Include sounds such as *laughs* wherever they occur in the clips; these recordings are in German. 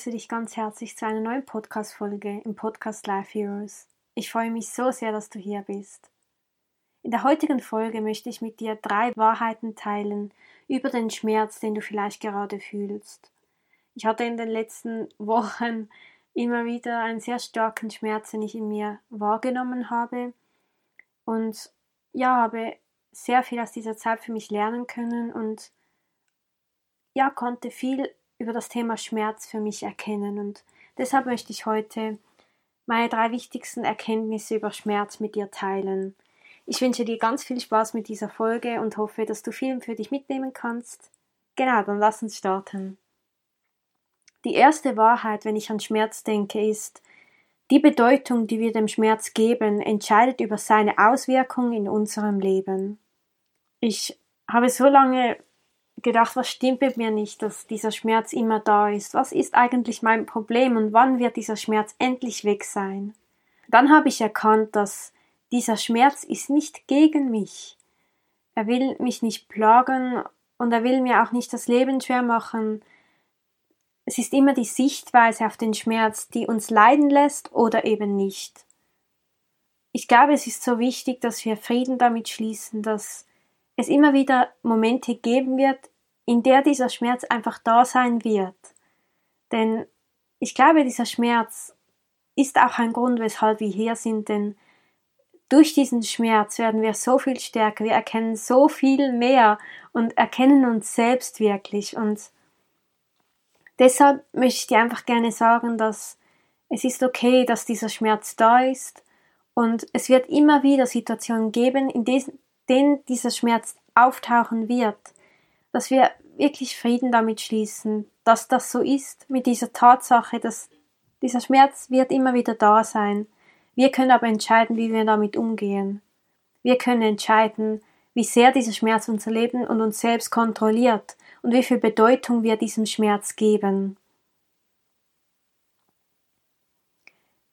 Begrüße dich ganz herzlich zu einer neuen Podcast-Folge im Podcast Life Heroes. Ich freue mich so sehr, dass du hier bist. In der heutigen Folge möchte ich mit dir drei Wahrheiten teilen über den Schmerz, den du vielleicht gerade fühlst. Ich hatte in den letzten *laughs* Wochen immer wieder einen sehr starken Schmerz, den ich in mir wahrgenommen habe und ja, habe sehr viel aus dieser Zeit für mich lernen können und ja, konnte viel über das Thema Schmerz für mich erkennen. Und deshalb möchte ich heute meine drei wichtigsten Erkenntnisse über Schmerz mit dir teilen. Ich wünsche dir ganz viel Spaß mit dieser Folge und hoffe, dass du viel für dich mitnehmen kannst. Genau, dann lass uns starten. Die erste Wahrheit, wenn ich an Schmerz denke, ist, die Bedeutung, die wir dem Schmerz geben, entscheidet über seine Auswirkungen in unserem Leben. Ich habe so lange gedacht, was stimmt mit mir nicht, dass dieser Schmerz immer da ist? Was ist eigentlich mein Problem und wann wird dieser Schmerz endlich weg sein? Dann habe ich erkannt, dass dieser Schmerz ist nicht gegen mich. Er will mich nicht plagen und er will mir auch nicht das Leben schwer machen. Es ist immer die Sichtweise auf den Schmerz, die uns leiden lässt oder eben nicht. Ich glaube, es ist so wichtig, dass wir Frieden damit schließen, dass es immer wieder Momente geben wird, in der dieser Schmerz einfach da sein wird. Denn ich glaube, dieser Schmerz ist auch ein Grund, weshalb wir hier sind, denn durch diesen Schmerz werden wir so viel stärker, wir erkennen so viel mehr und erkennen uns selbst wirklich. Und deshalb möchte ich dir einfach gerne sagen, dass es ist okay, dass dieser Schmerz da ist und es wird immer wieder Situationen geben, in denen dieser Schmerz auftauchen wird dass wir wirklich Frieden damit schließen, dass das so ist, mit dieser Tatsache, dass dieser Schmerz wird immer wieder da sein. Wir können aber entscheiden, wie wir damit umgehen. Wir können entscheiden, wie sehr dieser Schmerz unser Leben und uns selbst kontrolliert und wie viel Bedeutung wir diesem Schmerz geben.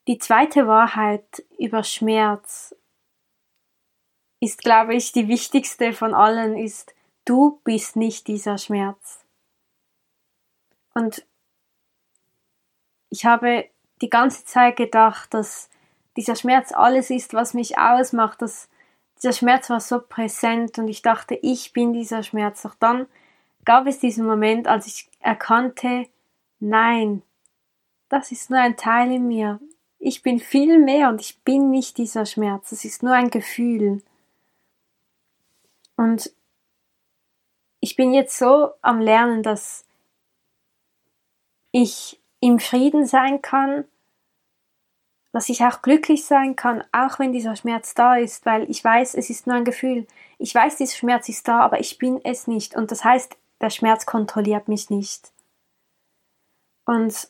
Die zweite Wahrheit über Schmerz ist, glaube ich, die wichtigste von allen, ist, Du bist nicht dieser Schmerz. Und ich habe die ganze Zeit gedacht, dass dieser Schmerz alles ist, was mich ausmacht, dass dieser Schmerz war so präsent und ich dachte, ich bin dieser Schmerz. Doch dann gab es diesen Moment, als ich erkannte, nein, das ist nur ein Teil in mir. Ich bin viel mehr und ich bin nicht dieser Schmerz. Es ist nur ein Gefühl. Und ich bin jetzt so am Lernen, dass ich im Frieden sein kann, dass ich auch glücklich sein kann, auch wenn dieser Schmerz da ist, weil ich weiß, es ist nur ein Gefühl. Ich weiß, dieser Schmerz ist da, aber ich bin es nicht. Und das heißt, der Schmerz kontrolliert mich nicht. Und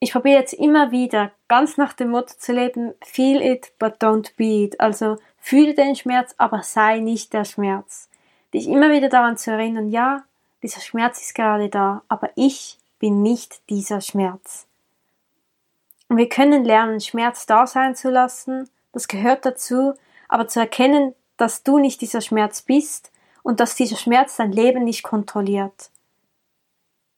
ich probiere jetzt immer wieder, ganz nach dem Motto zu leben, feel it, but don't be it. Also fühle den Schmerz, aber sei nicht der Schmerz dich immer wieder daran zu erinnern, ja, dieser Schmerz ist gerade da, aber ich bin nicht dieser Schmerz. Und wir können lernen, Schmerz da sein zu lassen, das gehört dazu, aber zu erkennen, dass du nicht dieser Schmerz bist und dass dieser Schmerz dein Leben nicht kontrolliert.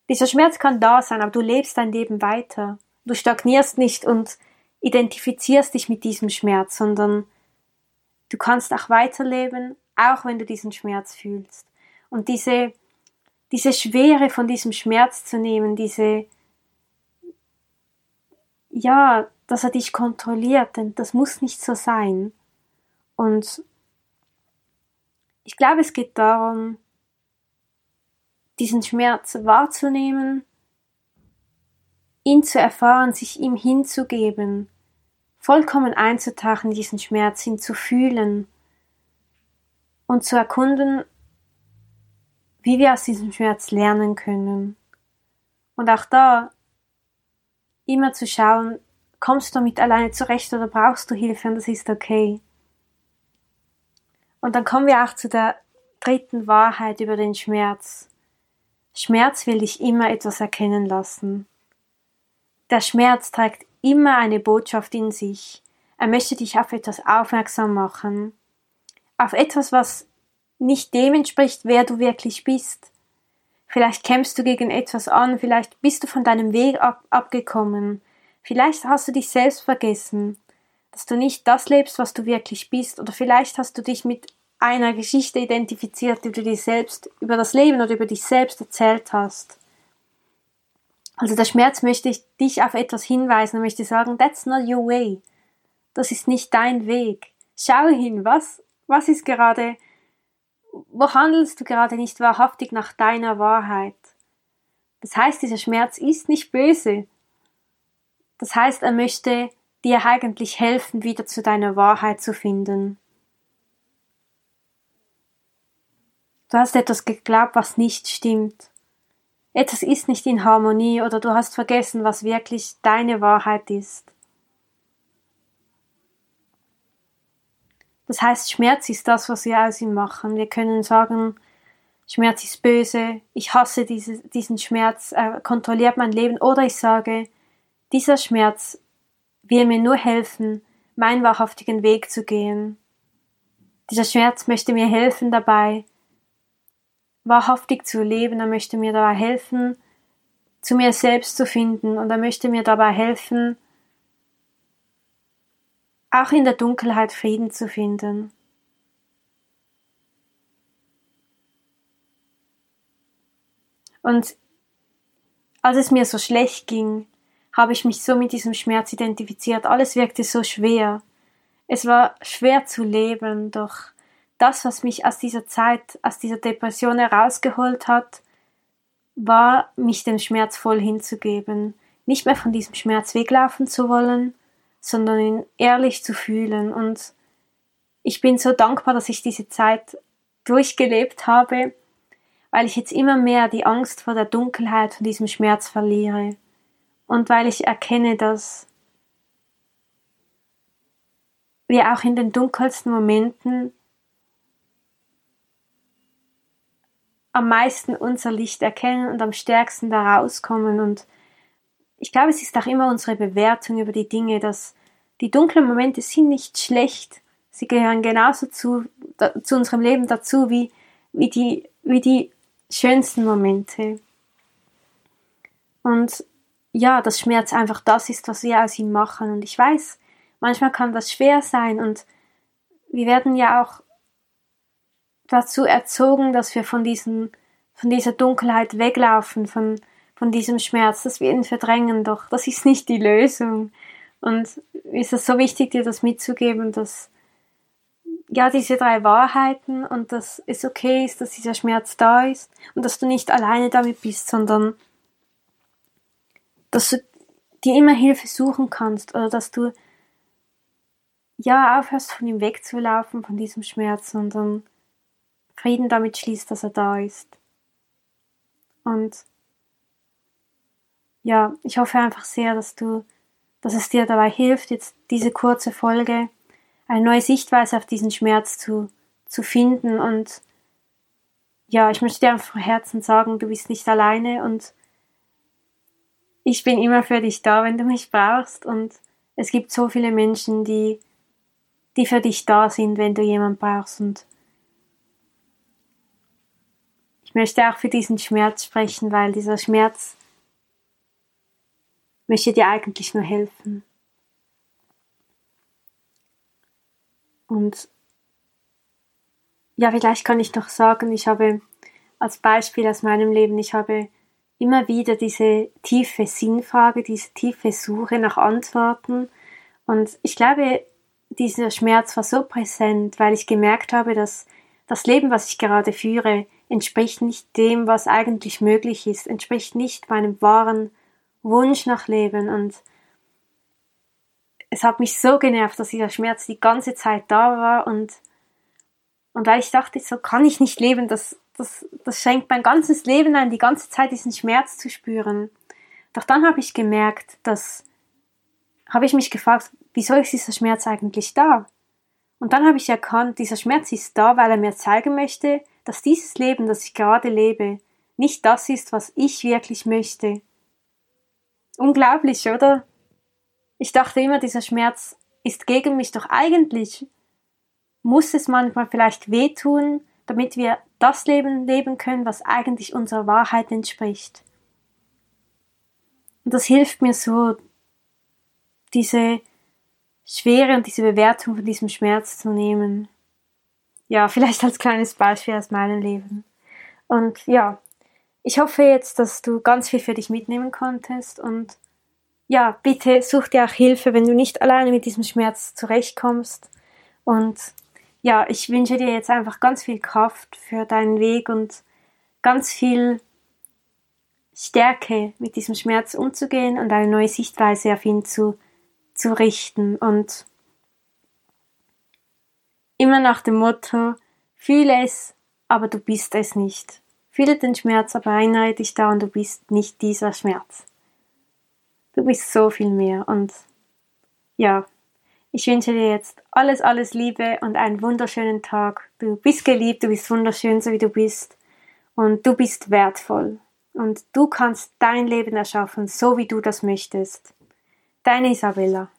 Dieser Schmerz kann da sein, aber du lebst dein Leben weiter. Du stagnierst nicht und identifizierst dich mit diesem Schmerz, sondern du kannst auch weiterleben auch wenn du diesen Schmerz fühlst. Und diese, diese Schwere von diesem Schmerz zu nehmen, diese, ja, dass er dich kontrolliert, denn das muss nicht so sein. Und ich glaube, es geht darum, diesen Schmerz wahrzunehmen, ihn zu erfahren, sich ihm hinzugeben, vollkommen einzutauchen, diesen Schmerz, ihn zu fühlen und zu erkunden, wie wir aus diesem Schmerz lernen können. Und auch da immer zu schauen, kommst du damit alleine zurecht oder brauchst du Hilfe und das ist okay. Und dann kommen wir auch zu der dritten Wahrheit über den Schmerz. Schmerz will dich immer etwas erkennen lassen. Der Schmerz trägt immer eine Botschaft in sich. Er möchte dich auf etwas aufmerksam machen. Auf etwas, was nicht dem entspricht, wer du wirklich bist. Vielleicht kämpfst du gegen etwas an, vielleicht bist du von deinem Weg ab abgekommen, vielleicht hast du dich selbst vergessen, dass du nicht das lebst, was du wirklich bist, oder vielleicht hast du dich mit einer Geschichte identifiziert, die du dir selbst über das Leben oder über dich selbst erzählt hast. Also der Schmerz möchte ich dich auf etwas hinweisen und möchte sagen, that's not your way. Das ist nicht dein Weg. Schau hin, was, was ist gerade, wo handelst du gerade nicht wahrhaftig nach deiner Wahrheit? Das heißt, dieser Schmerz ist nicht böse. Das heißt, er möchte dir eigentlich helfen, wieder zu deiner Wahrheit zu finden. Du hast etwas geglaubt, was nicht stimmt. Etwas ist nicht in Harmonie oder du hast vergessen, was wirklich deine Wahrheit ist. Das heißt, Schmerz ist das, was wir aus ihm machen. Wir können sagen, Schmerz ist böse, ich hasse diese, diesen Schmerz, er kontrolliert mein Leben. Oder ich sage, dieser Schmerz will mir nur helfen, meinen wahrhaftigen Weg zu gehen. Dieser Schmerz möchte mir helfen dabei, wahrhaftig zu leben. Er möchte mir dabei helfen, zu mir selbst zu finden und er möchte mir dabei helfen, auch in der Dunkelheit Frieden zu finden. Und als es mir so schlecht ging, habe ich mich so mit diesem Schmerz identifiziert. Alles wirkte so schwer. Es war schwer zu leben, doch das, was mich aus dieser Zeit, aus dieser Depression herausgeholt hat, war, mich dem Schmerz voll hinzugeben, nicht mehr von diesem Schmerz weglaufen zu wollen, sondern ihn ehrlich zu fühlen. Und ich bin so dankbar, dass ich diese Zeit durchgelebt habe, weil ich jetzt immer mehr die Angst vor der Dunkelheit, von diesem Schmerz verliere. Und weil ich erkenne, dass wir auch in den dunkelsten Momenten am meisten unser Licht erkennen und am stärksten da rauskommen. Und ich glaube, es ist auch immer unsere Bewertung über die Dinge, dass die dunklen Momente sind nicht schlecht. Sie gehören genauso zu, da, zu unserem Leben dazu wie, wie, die, wie die schönsten Momente. Und ja, dass Schmerz einfach das ist, was wir aus ihm machen. Und ich weiß, manchmal kann das schwer sein und wir werden ja auch dazu erzogen, dass wir von diesen, von dieser Dunkelheit weglaufen, von, von diesem Schmerz, dass wir ihn verdrängen, doch das ist nicht die Lösung. Und ist es so wichtig, dir das mitzugeben, dass ja, diese drei Wahrheiten und dass es okay ist, dass dieser Schmerz da ist und dass du nicht alleine damit bist, sondern dass du dir immer Hilfe suchen kannst oder dass du ja aufhörst, von ihm wegzulaufen, von diesem Schmerz, sondern Frieden damit schließt, dass er da ist. Und ja, ich hoffe einfach sehr, dass du, dass es dir dabei hilft, jetzt diese kurze Folge eine neue Sichtweise auf diesen Schmerz zu, zu finden. Und ja, ich möchte dir einfach von Herzen sagen, du bist nicht alleine und ich bin immer für dich da, wenn du mich brauchst. Und es gibt so viele Menschen, die, die für dich da sind, wenn du jemanden brauchst. Und ich möchte auch für diesen Schmerz sprechen, weil dieser Schmerz möchte dir eigentlich nur helfen. Und ja, vielleicht kann ich noch sagen, ich habe als Beispiel aus meinem Leben, ich habe immer wieder diese tiefe Sinnfrage, diese tiefe Suche nach Antworten. Und ich glaube, dieser Schmerz war so präsent, weil ich gemerkt habe, dass das Leben, was ich gerade führe, entspricht nicht dem, was eigentlich möglich ist, entspricht nicht meinem wahren Wunsch nach Leben und es hat mich so genervt, dass dieser Schmerz die ganze Zeit da war und und weil ich dachte, so kann ich nicht leben, das, das, das schenkt mein ganzes Leben ein, die ganze Zeit diesen Schmerz zu spüren. Doch dann habe ich gemerkt, dass, habe ich mich gefragt, wieso ist dieser Schmerz eigentlich da? Und dann habe ich erkannt, dieser Schmerz ist da, weil er mir zeigen möchte, dass dieses Leben, das ich gerade lebe, nicht das ist, was ich wirklich möchte. Unglaublich, oder? Ich dachte immer, dieser Schmerz ist gegen mich, doch eigentlich muss es manchmal vielleicht wehtun, damit wir das Leben leben können, was eigentlich unserer Wahrheit entspricht. Und das hilft mir so, diese Schwere und diese Bewertung von diesem Schmerz zu nehmen. Ja, vielleicht als kleines Beispiel aus meinem Leben. Und ja, ich hoffe jetzt, dass du ganz viel für dich mitnehmen konntest und ja, bitte such dir auch Hilfe, wenn du nicht alleine mit diesem Schmerz zurechtkommst. Und ja, ich wünsche dir jetzt einfach ganz viel Kraft für deinen Weg und ganz viel Stärke, mit diesem Schmerz umzugehen und eine neue Sichtweise auf ihn zu, zu richten. Und immer nach dem Motto, fühle es, aber du bist es nicht. Fühle den Schmerz, aber erinnere dich daran, du bist nicht dieser Schmerz. Du bist so viel mehr und ja, ich wünsche dir jetzt alles, alles Liebe und einen wunderschönen Tag. Du bist geliebt, du bist wunderschön, so wie du bist. Und du bist wertvoll. Und du kannst dein Leben erschaffen, so wie du das möchtest. Deine Isabella.